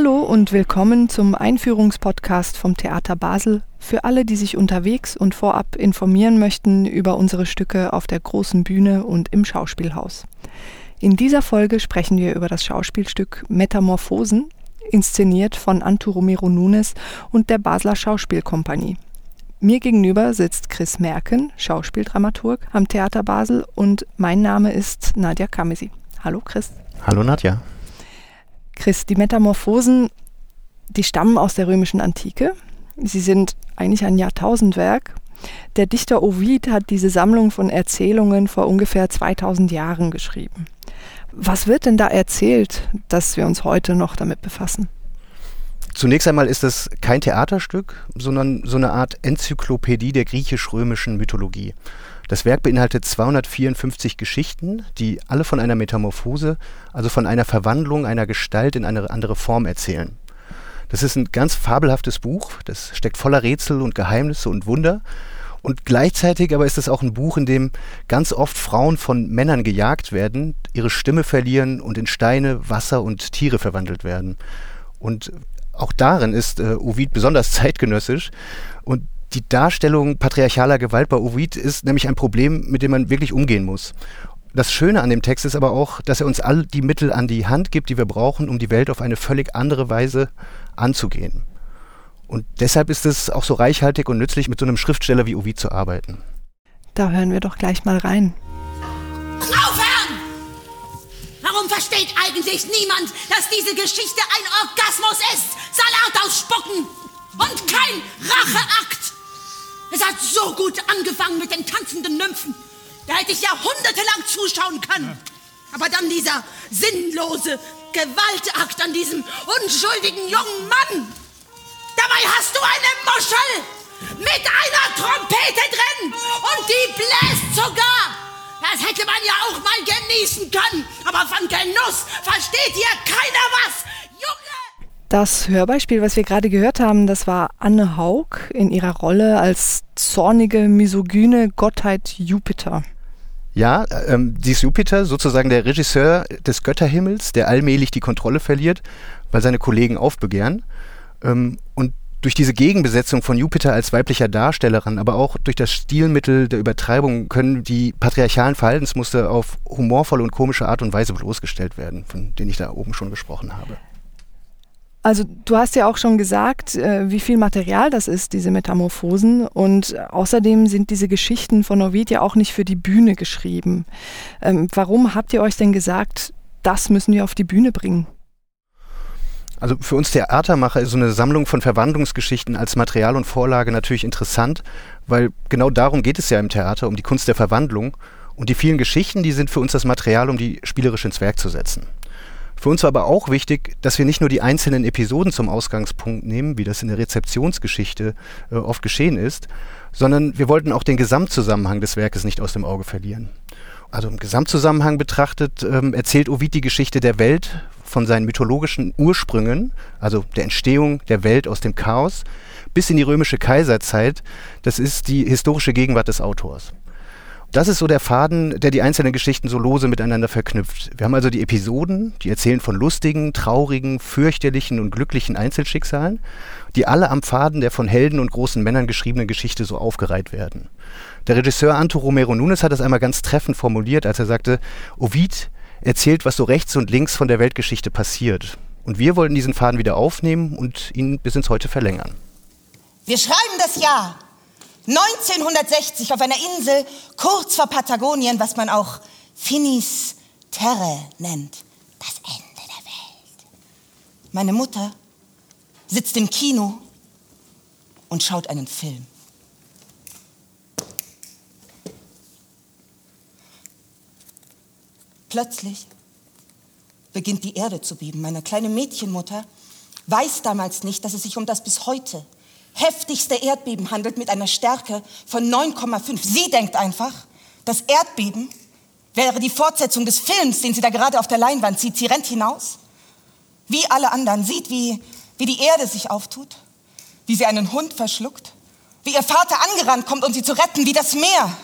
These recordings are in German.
Hallo und willkommen zum Einführungspodcast vom Theater Basel für alle, die sich unterwegs und vorab informieren möchten über unsere Stücke auf der großen Bühne und im Schauspielhaus. In dieser Folge sprechen wir über das Schauspielstück Metamorphosen, inszeniert von Antu Romero Nunes und der Basler Schauspielkompanie. Mir gegenüber sitzt Chris Merken, Schauspieldramaturg am Theater Basel und mein Name ist Nadja Kamesi. Hallo Chris. Hallo Nadja. Chris, die Metamorphosen, die stammen aus der römischen Antike. Sie sind eigentlich ein Jahrtausendwerk. Der Dichter Ovid hat diese Sammlung von Erzählungen vor ungefähr 2000 Jahren geschrieben. Was wird denn da erzählt, dass wir uns heute noch damit befassen? Zunächst einmal ist es kein Theaterstück, sondern so eine Art Enzyklopädie der griechisch-römischen Mythologie. Das Werk beinhaltet 254 Geschichten, die alle von einer Metamorphose, also von einer Verwandlung einer Gestalt in eine andere Form erzählen. Das ist ein ganz fabelhaftes Buch, das steckt voller Rätsel und Geheimnisse und Wunder und gleichzeitig aber ist es auch ein Buch, in dem ganz oft Frauen von Männern gejagt werden, ihre Stimme verlieren und in Steine, Wasser und Tiere verwandelt werden. Und auch darin ist äh, Ovid besonders zeitgenössisch. Und die Darstellung patriarchaler Gewalt bei Ovid ist nämlich ein Problem, mit dem man wirklich umgehen muss. Das Schöne an dem Text ist aber auch, dass er uns all die Mittel an die Hand gibt, die wir brauchen, um die Welt auf eine völlig andere Weise anzugehen. Und deshalb ist es auch so reichhaltig und nützlich, mit so einem Schriftsteller wie Ovid zu arbeiten. Da hören wir doch gleich mal rein. Aufhören! Warum versteht eigentlich niemand, dass diese Geschichte ein Orgasmus ist? Salat ausspucken und kein Racheakt! Es hat so gut angefangen mit den tanzenden Nymphen. Da hätte ich jahrhundertelang zuschauen können. Aber dann dieser sinnlose Gewaltakt an diesem unschuldigen jungen Mann. Dabei hast du eine Muschel mit einer Trompete drin und die bläst sogar. Das hätte man ja auch mal genießen können. Aber von Genuss versteht hier keiner was. Junge! Das Hörbeispiel, was wir gerade gehört haben, das war Anne Haug in ihrer Rolle als zornige, misogyne Gottheit Jupiter. Ja, ähm, sie ist Jupiter, sozusagen der Regisseur des Götterhimmels, der allmählich die Kontrolle verliert, weil seine Kollegen aufbegehren. Ähm, und durch diese Gegenbesetzung von Jupiter als weiblicher Darstellerin, aber auch durch das Stilmittel der Übertreibung können die patriarchalen Verhaltensmuster auf humorvolle und komische Art und Weise bloßgestellt werden, von denen ich da oben schon gesprochen habe. Also du hast ja auch schon gesagt, äh, wie viel Material das ist, diese Metamorphosen. Und außerdem sind diese Geschichten von Ovid ja auch nicht für die Bühne geschrieben. Ähm, warum habt ihr euch denn gesagt, das müssen wir auf die Bühne bringen? Also für uns Theatermacher ist so eine Sammlung von Verwandlungsgeschichten als Material und Vorlage natürlich interessant, weil genau darum geht es ja im Theater, um die Kunst der Verwandlung. Und die vielen Geschichten, die sind für uns das Material, um die spielerisch ins Werk zu setzen. Für uns war aber auch wichtig, dass wir nicht nur die einzelnen Episoden zum Ausgangspunkt nehmen, wie das in der Rezeptionsgeschichte äh, oft geschehen ist, sondern wir wollten auch den Gesamtzusammenhang des Werkes nicht aus dem Auge verlieren. Also im Gesamtzusammenhang betrachtet ähm, erzählt Ovid die Geschichte der Welt von seinen mythologischen Ursprüngen, also der Entstehung der Welt aus dem Chaos, bis in die römische Kaiserzeit. Das ist die historische Gegenwart des Autors. Das ist so der Faden, der die einzelnen Geschichten so lose miteinander verknüpft. Wir haben also die Episoden, die erzählen von lustigen, traurigen, fürchterlichen und glücklichen Einzelschicksalen, die alle am Faden der von Helden und großen Männern geschriebenen Geschichte so aufgereiht werden. Der Regisseur Anto Romero Nunes hat das einmal ganz treffend formuliert, als er sagte, Ovid erzählt, was so rechts und links von der Weltgeschichte passiert. Und wir wollten diesen Faden wieder aufnehmen und ihn bis ins Heute verlängern. Wir schreiben das Jahr 1960 auf einer Insel kurz vor Patagonien, was man auch Finis Terre nennt. Das Ende der Welt. Meine Mutter sitzt im Kino und schaut einen Film. Plötzlich beginnt die Erde zu beben. Meine kleine Mädchenmutter weiß damals nicht, dass es sich um das bis heute heftigste Erdbeben handelt mit einer Stärke von 9,5. Sie denkt einfach, das Erdbeben wäre die Fortsetzung des Films, den sie da gerade auf der Leinwand sieht. Sie rennt hinaus, wie alle anderen, sieht, wie, wie die Erde sich auftut, wie sie einen Hund verschluckt, wie ihr Vater angerannt kommt, um sie zu retten, wie das Meer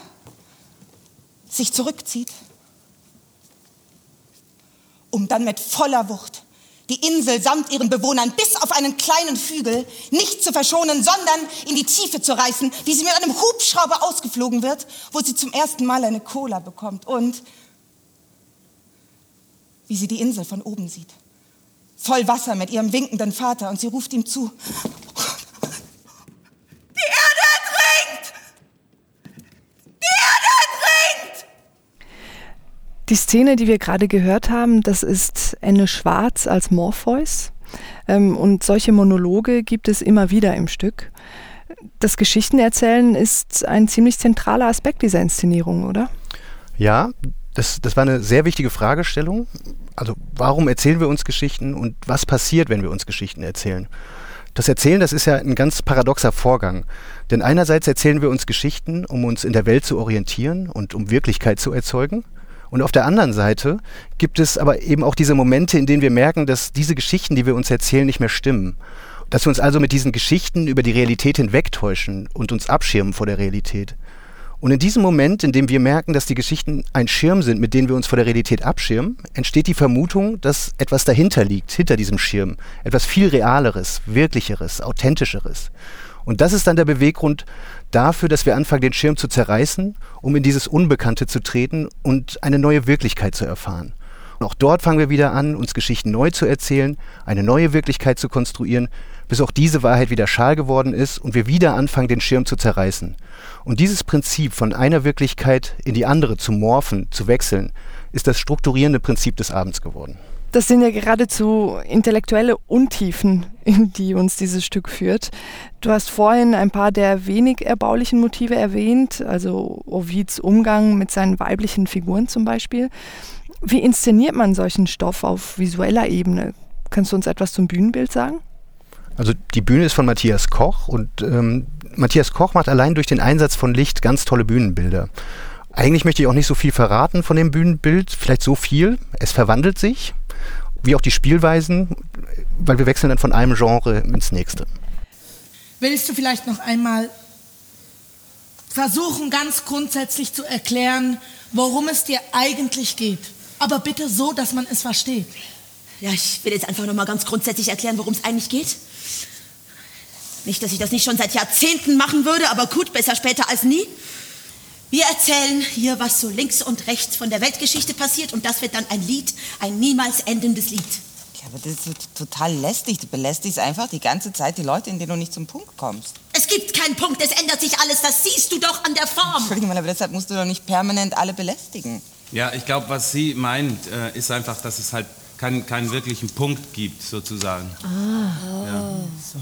sich zurückzieht um dann mit voller Wucht Die Insel samt ihren Bewohnern bis auf einen kleinen Hügel nicht zu verschonen, sondern in die Tiefe zu reißen, wie sie mit einem Hubschrauber ausgeflogen wird, wo sie zum ersten Mal eine Cola bekommt und wie sie die Insel von oben sieht. Voll Wasser mit ihrem winkenden Vater und sie ruft ihm zu. Die Erde ertrinkt! Die Erde ertrinkt! Die Szene, die wir gerade gehört haben, das ist Enne Schwarz als Morpheus. Ähm, und solche Monologe gibt es immer wieder im Stück. Das Geschichtenerzählen ist ein ziemlich zentraler Aspekt dieser Inszenierung, oder? Ja, das, das war eine sehr wichtige Fragestellung. Also warum erzählen wir uns Geschichten und was passiert, wenn wir uns Geschichten erzählen? Das Erzählen, das ist ja ein ganz paradoxer Vorgang. Denn einerseits erzählen wir uns Geschichten, um uns in der Welt zu orientieren und um Wirklichkeit zu erzeugen. Und auf der anderen Seite gibt es aber eben auch diese Momente, in denen wir merken, dass diese Geschichten, die wir uns erzählen, nicht mehr stimmen. Dass wir uns also mit diesen Geschichten über die Realität hinwegtäuschen und uns abschirmen vor der Realität. Und in diesem Moment, in dem wir merken, dass die Geschichten ein Schirm sind, mit denen wir uns vor der Realität abschirmen, entsteht die Vermutung, dass etwas dahinter liegt, hinter diesem Schirm. Etwas viel Realeres, Wirklicheres, Authentischeres. Und das ist dann der Beweggrund dafür, dass wir anfangen, den Schirm zu zerreißen, um in dieses Unbekannte zu treten und eine neue Wirklichkeit zu erfahren. Und auch dort fangen wir wieder an, uns Geschichten neu zu erzählen, eine neue Wirklichkeit zu konstruieren, bis auch diese Wahrheit wieder schal geworden ist und wir wieder anfangen, den Schirm zu zerreißen. Und dieses Prinzip von einer Wirklichkeit in die andere zu morphen, zu wechseln, ist das strukturierende Prinzip des Abends geworden. Das sind ja geradezu intellektuelle Untiefen, in die uns dieses Stück führt. Du hast vorhin ein paar der wenig erbaulichen Motive erwähnt, also Ovids Umgang mit seinen weiblichen Figuren zum Beispiel. Wie inszeniert man solchen Stoff auf visueller Ebene? Kannst du uns etwas zum Bühnenbild sagen? Also die Bühne ist von Matthias Koch und ähm, Matthias Koch macht allein durch den Einsatz von Licht ganz tolle Bühnenbilder. Eigentlich möchte ich auch nicht so viel verraten von dem Bühnenbild, vielleicht so viel. Es verwandelt sich, wie auch die Spielweisen, weil wir wechseln dann von einem Genre ins nächste. Willst du vielleicht noch einmal versuchen, ganz grundsätzlich zu erklären, worum es dir eigentlich geht? Aber bitte so, dass man es versteht. Ja, ich will jetzt einfach noch mal ganz grundsätzlich erklären, worum es eigentlich geht. Nicht, dass ich das nicht schon seit Jahrzehnten machen würde, aber gut, besser später als nie. Wir erzählen hier, was so links und rechts von der Weltgeschichte passiert und das wird dann ein Lied, ein niemals endendes Lied. Ja, aber das ist total lästig. Du belästigst einfach die ganze Zeit die Leute, in denen du nicht zum Punkt kommst. Es gibt keinen Punkt, es ändert sich alles, das siehst du doch an der Form. Entschuldigung, aber deshalb musst du doch nicht permanent alle belästigen. Ja, ich glaube, was sie meint, äh, ist einfach, dass es halt keinen, keinen wirklichen Punkt gibt, sozusagen. Ah. Ja. So.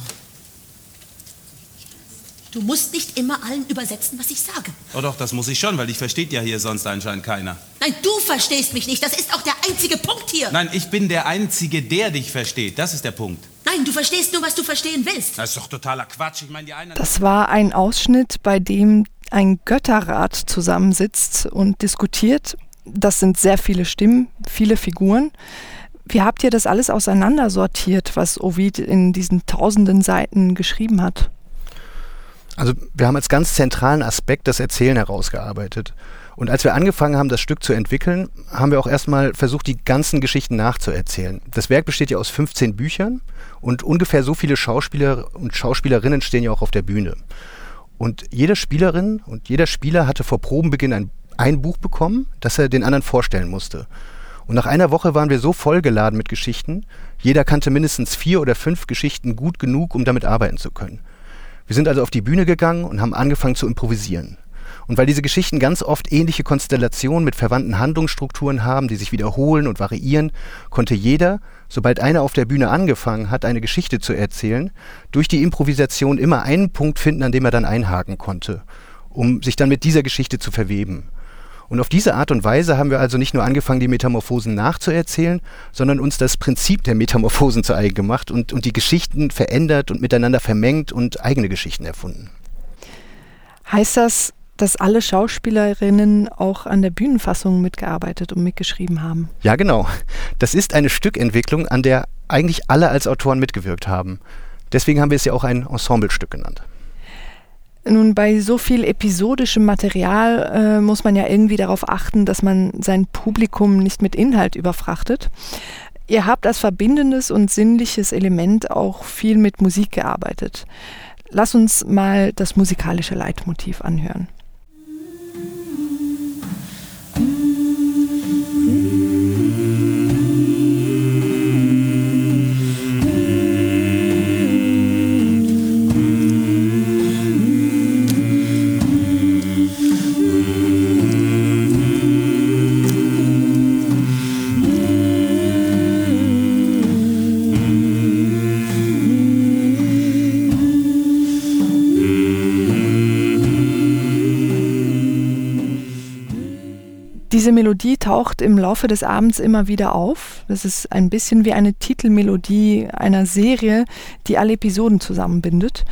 Du musst nicht immer allen übersetzen, was ich sage. Oh doch, das muss ich schon, weil ich versteht ja hier sonst anscheinend keiner. Nein, du verstehst mich nicht. Das ist auch der einzige Punkt hier. Nein, ich bin der Einzige, der dich versteht. Das ist der Punkt. Nein, du verstehst nur, was du verstehen willst. Das ist doch totaler Quatsch. Ich meine, die einen. Das war ein Ausschnitt, bei dem ein Götterrat zusammensitzt und diskutiert. Das sind sehr viele Stimmen, viele Figuren. Wie habt ihr das alles auseinandersortiert, was Ovid in diesen tausenden Seiten geschrieben hat? Also wir haben als ganz zentralen Aspekt das Erzählen herausgearbeitet. Und als wir angefangen haben, das Stück zu entwickeln, haben wir auch erstmal versucht, die ganzen Geschichten nachzuerzählen. Das Werk besteht ja aus 15 Büchern und ungefähr so viele Schauspieler und Schauspielerinnen stehen ja auch auf der Bühne. Und jede Spielerin und jeder Spieler hatte vor Probenbeginn ein, ein Buch bekommen, das er den anderen vorstellen musste. Und nach einer Woche waren wir so vollgeladen mit Geschichten, jeder kannte mindestens vier oder fünf Geschichten gut genug, um damit arbeiten zu können. Wir sind also auf die Bühne gegangen und haben angefangen zu improvisieren. Und weil diese Geschichten ganz oft ähnliche Konstellationen mit verwandten Handlungsstrukturen haben, die sich wiederholen und variieren, konnte jeder, sobald einer auf der Bühne angefangen hat, eine Geschichte zu erzählen, durch die Improvisation immer einen Punkt finden, an dem er dann einhaken konnte, um sich dann mit dieser Geschichte zu verweben. Und auf diese Art und Weise haben wir also nicht nur angefangen, die Metamorphosen nachzuerzählen, sondern uns das Prinzip der Metamorphosen zu eigen gemacht und, und die Geschichten verändert und miteinander vermengt und eigene Geschichten erfunden. Heißt das, dass alle Schauspielerinnen auch an der Bühnenfassung mitgearbeitet und mitgeschrieben haben? Ja, genau. Das ist eine Stückentwicklung, an der eigentlich alle als Autoren mitgewirkt haben. Deswegen haben wir es ja auch ein Ensemblestück genannt. Nun, bei so viel episodischem Material äh, muss man ja irgendwie darauf achten, dass man sein Publikum nicht mit Inhalt überfrachtet. Ihr habt als verbindendes und sinnliches Element auch viel mit Musik gearbeitet. Lass uns mal das musikalische Leitmotiv anhören. Diese Melodie taucht im Laufe des Abends immer wieder auf. Das ist ein bisschen wie eine Titelmelodie einer Serie, die alle Episoden zusammenbindet.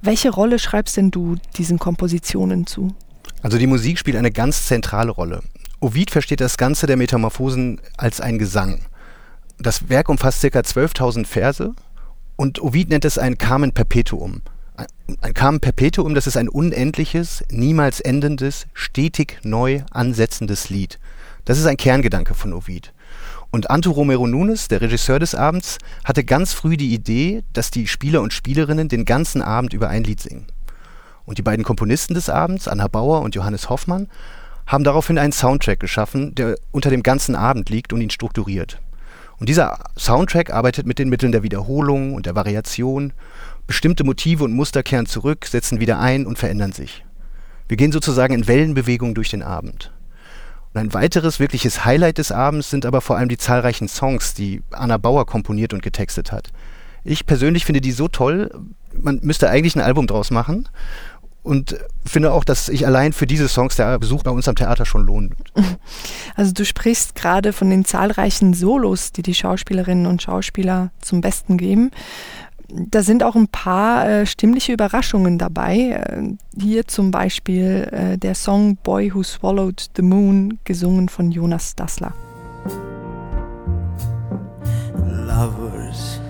Welche Rolle schreibst denn du diesen Kompositionen zu? Also die Musik spielt eine ganz zentrale Rolle. Ovid versteht das Ganze der Metamorphosen als ein Gesang. Das Werk umfasst ca. 12.000 Verse und Ovid nennt es ein Carmen Perpetuum. Ein Carmen Perpetuum, das ist ein unendliches, niemals endendes, stetig neu ansetzendes Lied. Das ist ein Kerngedanke von Ovid. Und Anto Romero Nunes, der Regisseur des Abends, hatte ganz früh die Idee, dass die Spieler und Spielerinnen den ganzen Abend über ein Lied singen. Und die beiden Komponisten des Abends, Anna Bauer und Johannes Hoffmann, haben daraufhin einen Soundtrack geschaffen, der unter dem ganzen Abend liegt und ihn strukturiert. Und dieser Soundtrack arbeitet mit den Mitteln der Wiederholung und der Variation Bestimmte Motive und Muster kehren zurück, setzen wieder ein und verändern sich. Wir gehen sozusagen in Wellenbewegung durch den Abend. Und ein weiteres wirkliches Highlight des Abends sind aber vor allem die zahlreichen Songs, die Anna Bauer komponiert und getextet hat. Ich persönlich finde die so toll, man müsste eigentlich ein Album draus machen. Und finde auch, dass sich allein für diese Songs der Besuch bei uns am Theater schon lohnt. Also du sprichst gerade von den zahlreichen Solos, die die Schauspielerinnen und Schauspieler zum Besten geben da sind auch ein paar äh, stimmliche Überraschungen dabei. Äh, hier zum Beispiel äh, der Song Boy Who Swallowed the Moon, gesungen von Jonas Dassler. Lovers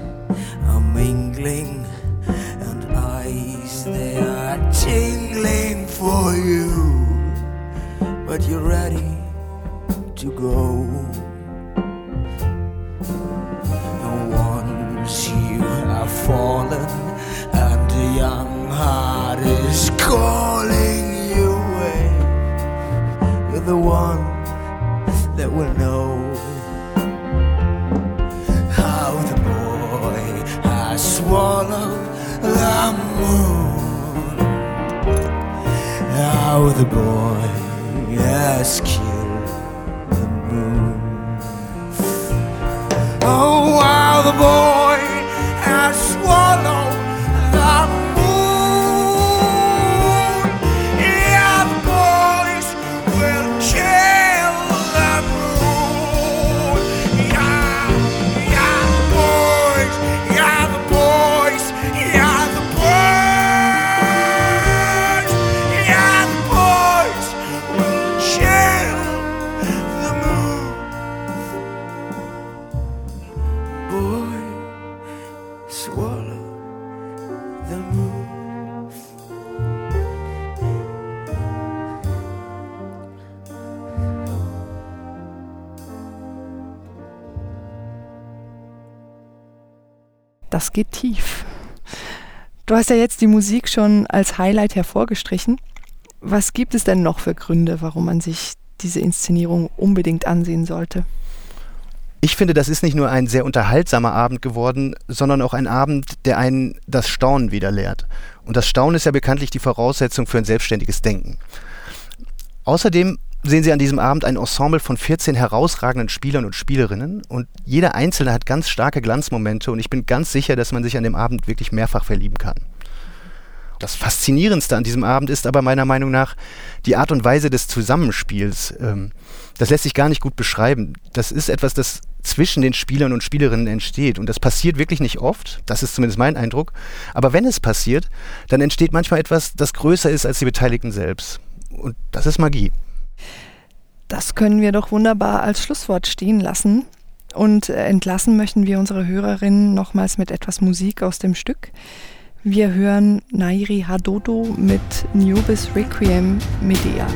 are mingling and eyes they are tingling for you, but you're ready to go. The one that will know how the boy has swallowed the moon, how the boy has killed the moon. Oh, how the boy das geht tief. Du hast ja jetzt die Musik schon als Highlight hervorgestrichen. Was gibt es denn noch für Gründe, warum man sich diese Inszenierung unbedingt ansehen sollte? Ich finde, das ist nicht nur ein sehr unterhaltsamer Abend geworden, sondern auch ein Abend, der einen das Staunen wieder lehrt. Und das Staunen ist ja bekanntlich die Voraussetzung für ein selbstständiges Denken. Außerdem sehen Sie an diesem Abend ein Ensemble von 14 herausragenden Spielern und Spielerinnen und jeder Einzelne hat ganz starke Glanzmomente und ich bin ganz sicher, dass man sich an dem Abend wirklich mehrfach verlieben kann. Das Faszinierendste an diesem Abend ist aber meiner Meinung nach die Art und Weise des Zusammenspiels. Ähm, das lässt sich gar nicht gut beschreiben. Das ist etwas, das zwischen den Spielern und Spielerinnen entsteht. Und das passiert wirklich nicht oft, das ist zumindest mein Eindruck. Aber wenn es passiert, dann entsteht manchmal etwas, das größer ist als die Beteiligten selbst. Und das ist Magie. Das können wir doch wunderbar als Schlusswort stehen lassen. Und entlassen möchten wir unsere Hörerinnen nochmals mit etwas Musik aus dem Stück. Wir hören Nairi Hadodo mit Nubis Requiem Medea.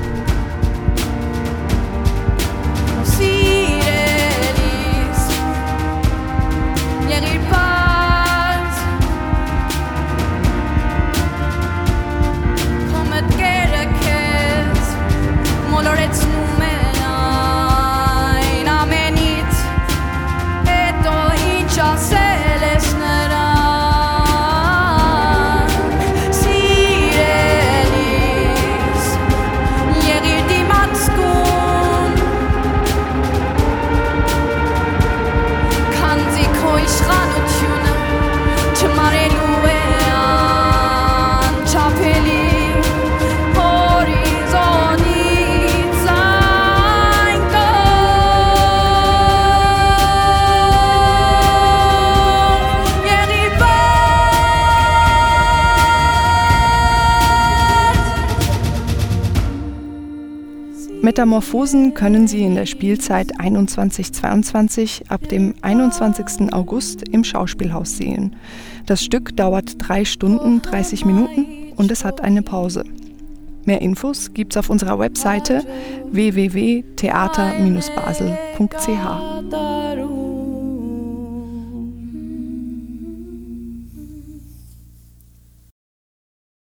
Metamorphosen können Sie in der Spielzeit 21-22 ab dem 21. August im Schauspielhaus sehen. Das Stück dauert 3 Stunden 30 Minuten und es hat eine Pause. Mehr Infos gibt's auf unserer Webseite www.theater-basel.ch.